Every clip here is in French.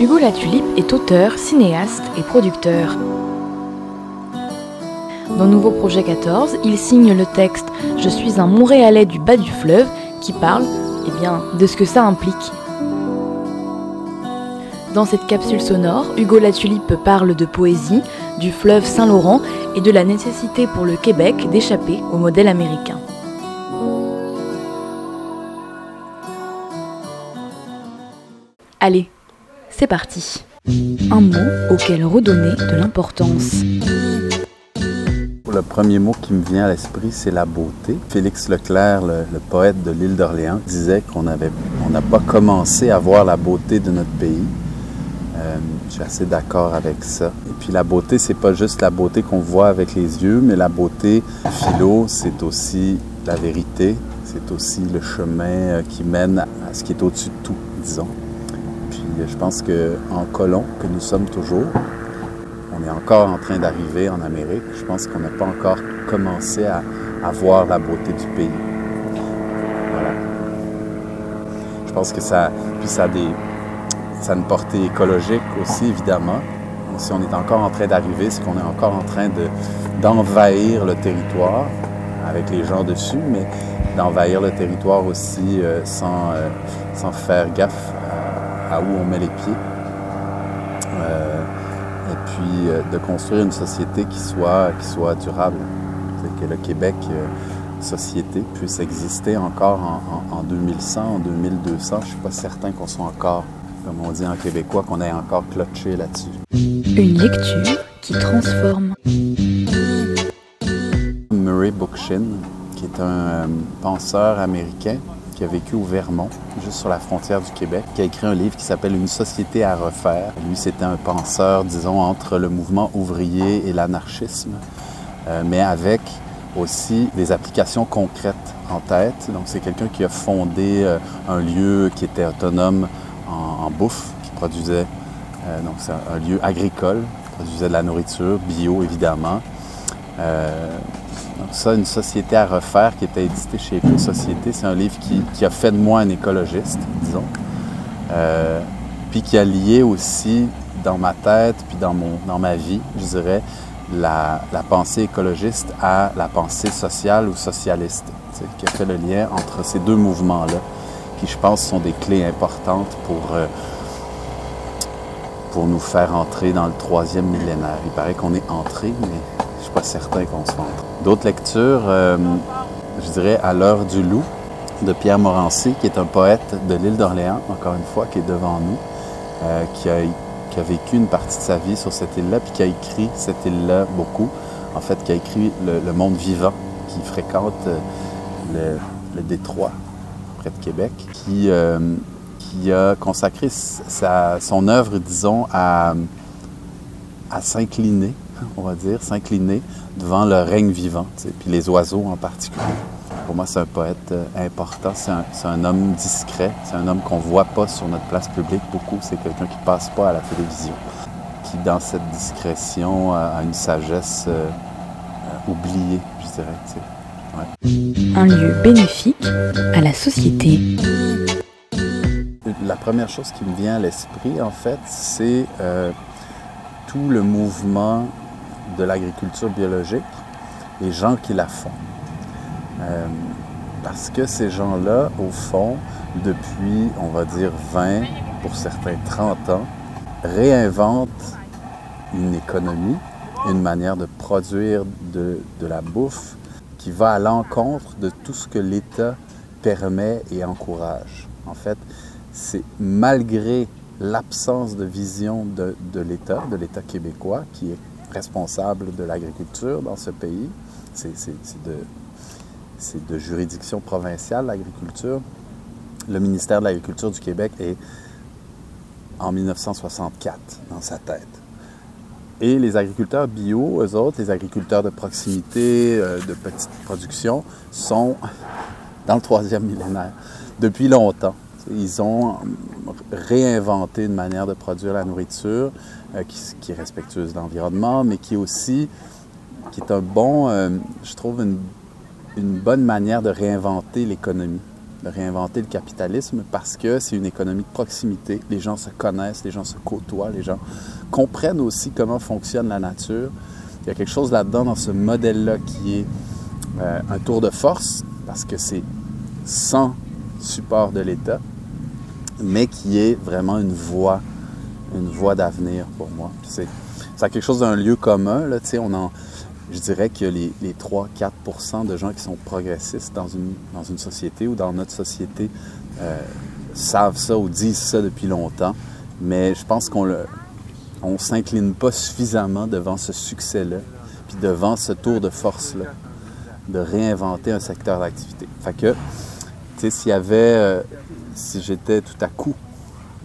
Hugo Latulipe est auteur, cinéaste et producteur. Dans Nouveau Projet 14, il signe le texte Je suis un Montréalais du bas du fleuve qui parle eh bien, de ce que ça implique. Dans cette capsule sonore, Hugo Latulipe parle de poésie, du fleuve Saint-Laurent et de la nécessité pour le Québec d'échapper au modèle américain. Allez, c'est parti. Un mot auquel redonner de l'importance. Le premier mot qui me vient à l'esprit, c'est la beauté. Félix Leclerc, le, poète de l'île d'Orléans, disait qu'on n'a pas commencé à voir la beauté de notre pays. Euh, je suis assez d'accord avec ça. Et puis la beauté, c'est pas juste la beauté qu'on voit avec les yeux, mais la beauté philo, c'est aussi la vérité, c'est aussi le chemin euh, qui mène à ce qui est au-dessus de tout, disons. Puis je pense qu'en colon, que nous sommes toujours, on est encore en train d'arriver en Amérique. Je pense qu'on n'a pas encore commencé à, voir la beauté du pays. Voilà. Je pense que ça, puis ça a, des, ça a une portée écologique aussi, évidemment. Si on est encore en train d'arriver, c'est qu'on est encore en train de, d'envahir le territoire avec les gens dessus, mais d'envahir le territoire aussi euh, sans, euh, sans faire gaffe à, où on met les pieds. Euh, et puis euh, de construire une société qui soit, qui soit durable. Que le Québec, euh, société, puisse exister encore en, 2100, en 2200. Je ne suis pas certain qu'on soit encore, comme on dit en québécois, qu'on ait encore cloché là-dessus. Une lecture qui transforme. Murray Bookchin, qui est un penseur américain qui a vécu au Vermont, juste sur la frontière du Québec, qui a écrit un livre qui s'appelle Une société à refaire. Lui, c'était un penseur, disons, entre le mouvement ouvrier et l'anarchisme, euh, mais avec aussi des applications concrètes en tête. Donc, c'est quelqu'un qui a fondé euh, un lieu qui était autonome en, bouffe, qui produisait, euh, donc c'est un, lieu agricole, qui produisait de la nourriture, bio évidemment. Ça, Une société à refaire qui était édité chez Éco-Société, c'est un livre qui, a fait de moi un écologiste, disons. Euh, puis qui a lié aussi dans ma tête, puis dans, mon, dans ma vie, je dirais, la, pensée écologiste à la pensée sociale ou socialiste, qui a fait le lien entre ces deux mouvements-là, qui je pense sont des clés importantes pour, euh, pour nous faire entrer dans le troisième millénaire. Il paraît qu'on est entré, mais pas certain qu'on se rentre. D'autres lectures, euh, je dirais À l'heure du loup de Pierre Morancy, qui est un poète de l'île d'Orléans, encore une fois, qui est devant nous, euh, qui, a, vécu une partie de sa vie sur cette île-là, puis qui a écrit cette île-là beaucoup. En fait, qui a écrit Le, monde vivant, qui fréquente euh, le, détroit près de Québec, qui, a consacré sa, son œuvre, disons, à s'incliner on va dire, s'incliner devant le règne vivant, puis les oiseaux en particulier. Pour moi, c'est un poète euh, important, c'est un, homme discret, c'est un homme qu'on ne voit pas sur notre place publique beaucoup, c'est quelqu'un qui ne passe pas à la télévision, qui dans cette discrétion a une sagesse euh, euh, oubliée, je dirais. Un lieu bénéfique à la société. La première chose qui me vient à l'esprit, en fait, c'est tout le mouvement de l'agriculture biologique, les gens qui la font. Euh, parce que ces gens-là, au fond, depuis, on va dire 20, pour certains 30 ans, réinventent une économie, une manière de produire de, de la bouffe qui va à l'encontre de tout ce que l'État permet et encourage. En fait, c'est malgré l'absence de vision de, de l'État, de l'État québécois, qui est responsable de l'agriculture dans ce pays. C'est de, juridiction provinciale, l'agriculture. Le ministère de l'Agriculture du Québec est en 1964 dans sa tête. Et les agriculteurs bio, eux autres, les agriculteurs de proximité, euh, de petite production, sont dans le troisième millénaire depuis longtemps. Ils ont réinventé une manière de produire la nourriture euh, qui, est respectueuse de l'environnement, mais qui est aussi, qui est un bon, euh, je trouve, une, bonne manière de réinventer l'économie. de réinventer le capitalisme parce que c'est une économie de proximité. Les gens se connaissent, les gens se côtoient, les gens comprennent aussi comment fonctionne la nature. Il y a quelque chose là-dedans dans ce modèle-là qui est euh, un tour de force parce que c'est sans support de l'État, mais qui est vraiment une voie, une voie d'avenir pour moi. C'est quelque chose d'un lieu commun. Là, on en, je dirais que les, les 3-4 de gens qui sont progressistes dans une, dans une société ou dans notre société euh, savent ça ou disent ça depuis longtemps, mais je pense qu'on ne on s'incline pas suffisamment devant ce succès-là, puis devant ce tour de force-là, de réinventer un secteur d'activité. Fait que, euh, si j'étais tout à coup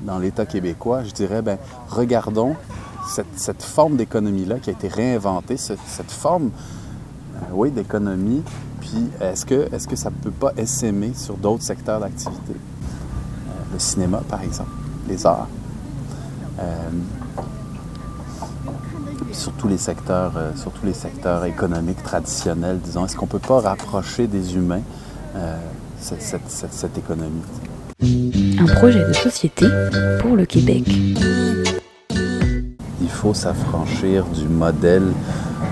dans l'État québécois, je dirais, ben regardons cette, forme d'économie-là qui a été réinventée, cette, forme, euh, oui, d'économie, puis est-ce que, est que ça ne peut pas essaimer sur d'autres secteurs d'activité? Euh, le cinéma, par exemple, les arts. Sur tous les secteurs, sur tous les secteurs économiques traditionnels, disons, est-ce qu'on ne peut pas rapprocher des humains cette, cette économie? Un projet de société pour le Québec faut s'affranchir du modèle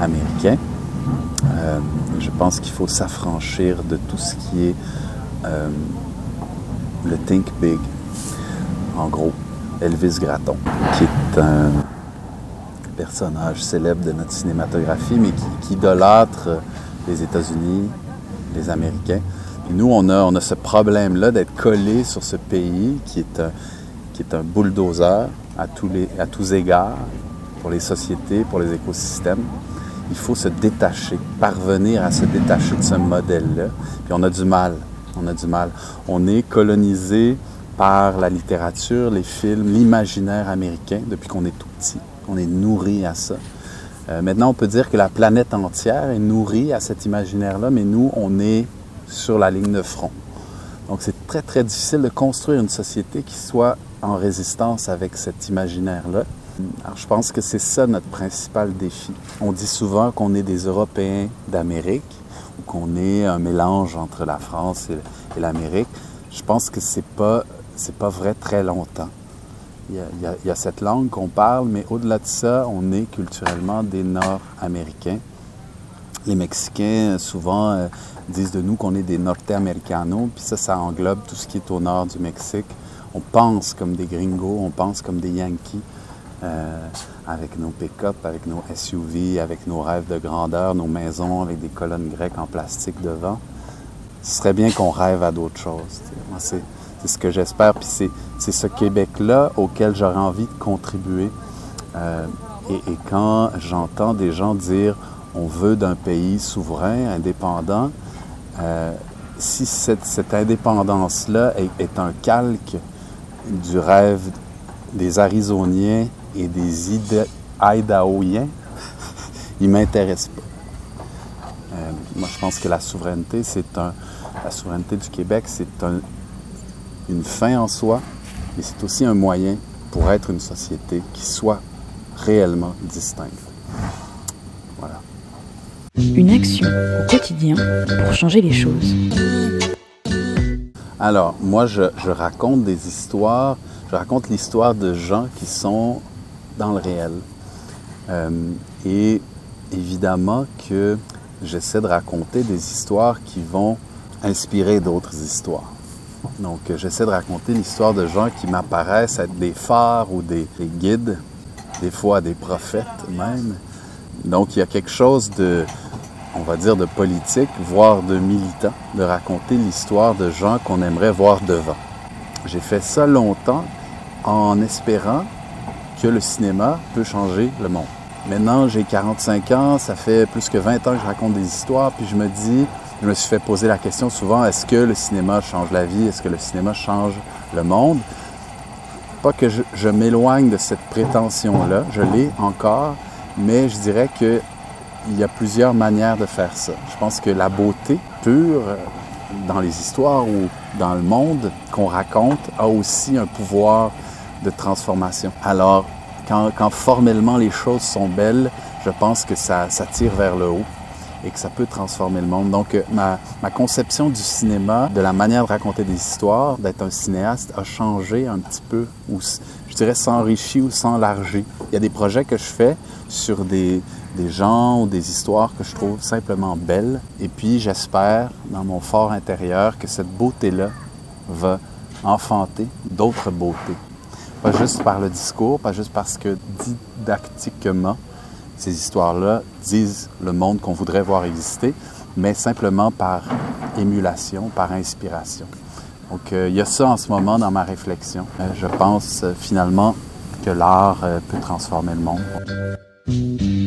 américain. Euh, je pense qu'il faut s'affranchir de tout ce qui est euh, le Think Big. En gros, Elvis Gratton, qui est un personnage célèbre de notre cinématographie, mais qui, idolâtre les États-Unis, les Américains. Nous, on a, on a ce problème-là d'être collé sur ce pays qui est un, qui est un bulldozer à tous, les, à tous égards, pour les sociétés, pour les écosystèmes. Il faut se détacher, parvenir à se détacher de ce modèle-là. Puis on a du mal, on a du mal. On est colonisé par la littérature, les films, l'imaginaire américain depuis qu'on est tout petit. On est nourri à ça. Euh, maintenant, on peut dire que la planète entière est nourrie à cet imaginaire-là, mais nous, on est sur la ligne de front. Donc, c'est très, très difficile de construire une société qui soit en résistance avec cet imaginaire-là. Alors, je pense que c'est ça notre principal défi. On dit souvent qu'on est des Européens d'Amérique ou qu'on est un mélange entre la France et, l'Amérique. Je pense que c'est pas pas vrai très longtemps. Il y a, cette langue qu'on parle, mais au-delà de ça, on est culturellement des Nord-Américains. Les Mexicains, souvent, euh, disent de nous qu'on est des Norte-Americanos, puis ça, ça englobe tout ce qui est au nord du Mexique. On pense comme des gringos, on pense comme des Yankees. Euh, avec nos pick-up, avec nos SUV, avec nos rêves de grandeur, nos maisons avec des colonnes grecques en plastique devant. Ce serait bien qu'on rêve à d'autres choses. C'est, ce que j'espère. Puis c'est, ce Québec-là auquel j'aurais envie de contribuer. Euh, et, quand j'entends des gens dire on veut d'un pays souverain, indépendant, euh, si cette, indépendance-là est, un calque du rêve des Arizoniens et des Idahoiens, ils ne m'intéressent pas. Euh, moi, je pense que la souveraineté, c'est un. La souveraineté du Québec, c'est un, une fin en soi, mais c'est aussi un moyen pour être une société qui soit réellement distincte. Une action au quotidien pour changer les choses. Alors, moi, je, je raconte des histoires, je raconte l'histoire de gens qui sont dans le réel. Euh, et évidemment que j'essaie de raconter des histoires qui vont inspirer d'autres histoires. Donc, j'essaie de raconter l'histoire de gens qui m'apparaissent être des phares ou des, guides, des fois des prophètes même. Donc, il y a quelque chose de, on va dire, de politique, voire de militant, de raconter l'histoire de gens qu'on aimerait voir devant. J'ai fait ça longtemps en espérant le cinéma peut changer le monde. Maintenant, j'ai 45 ans, ça fait plus que 20 ans que je raconte des histoires, puis je me dis, je me suis fait poser la question souvent, est-ce que le cinéma change la vie? Est-ce que le cinéma change le monde? Pas que je, m'éloigne de cette prétention-là, je l'ai encore, mais je dirais qu'il y a plusieurs manières de faire ça. Je pense que la beauté pure euh, dans les histoires ou dans le monde qu'on raconte a aussi un pouvoir de transformation. Alors, quand, formellement les choses sont belles, je pense que ça, tire vers le haut. et que ça peut transformer le monde. Donc, euh, ma, ma conception du cinéma, de la manière de raconter des histoires, d'être un cinéaste, a changé un petit peu, ou je dirais s'enrichi ou s'enlargi. Il y a des projets que je fais sur des, des gens ou des histoires que je trouve simplement belles. Et puis, j'espère, dans mon fort intérieur, que cette beauté-là va enfanter d'autres beautés. Pas juste par le discours, pas juste parce que didactiquement, ces histoires-là disent le monde qu'on voudrait voir exister, mais simplement par émulation, par inspiration. Donc, euh, il y a ça en ce moment dans ma réflexion. Euh, je pense euh, finalement que l'art peut transformer le monde.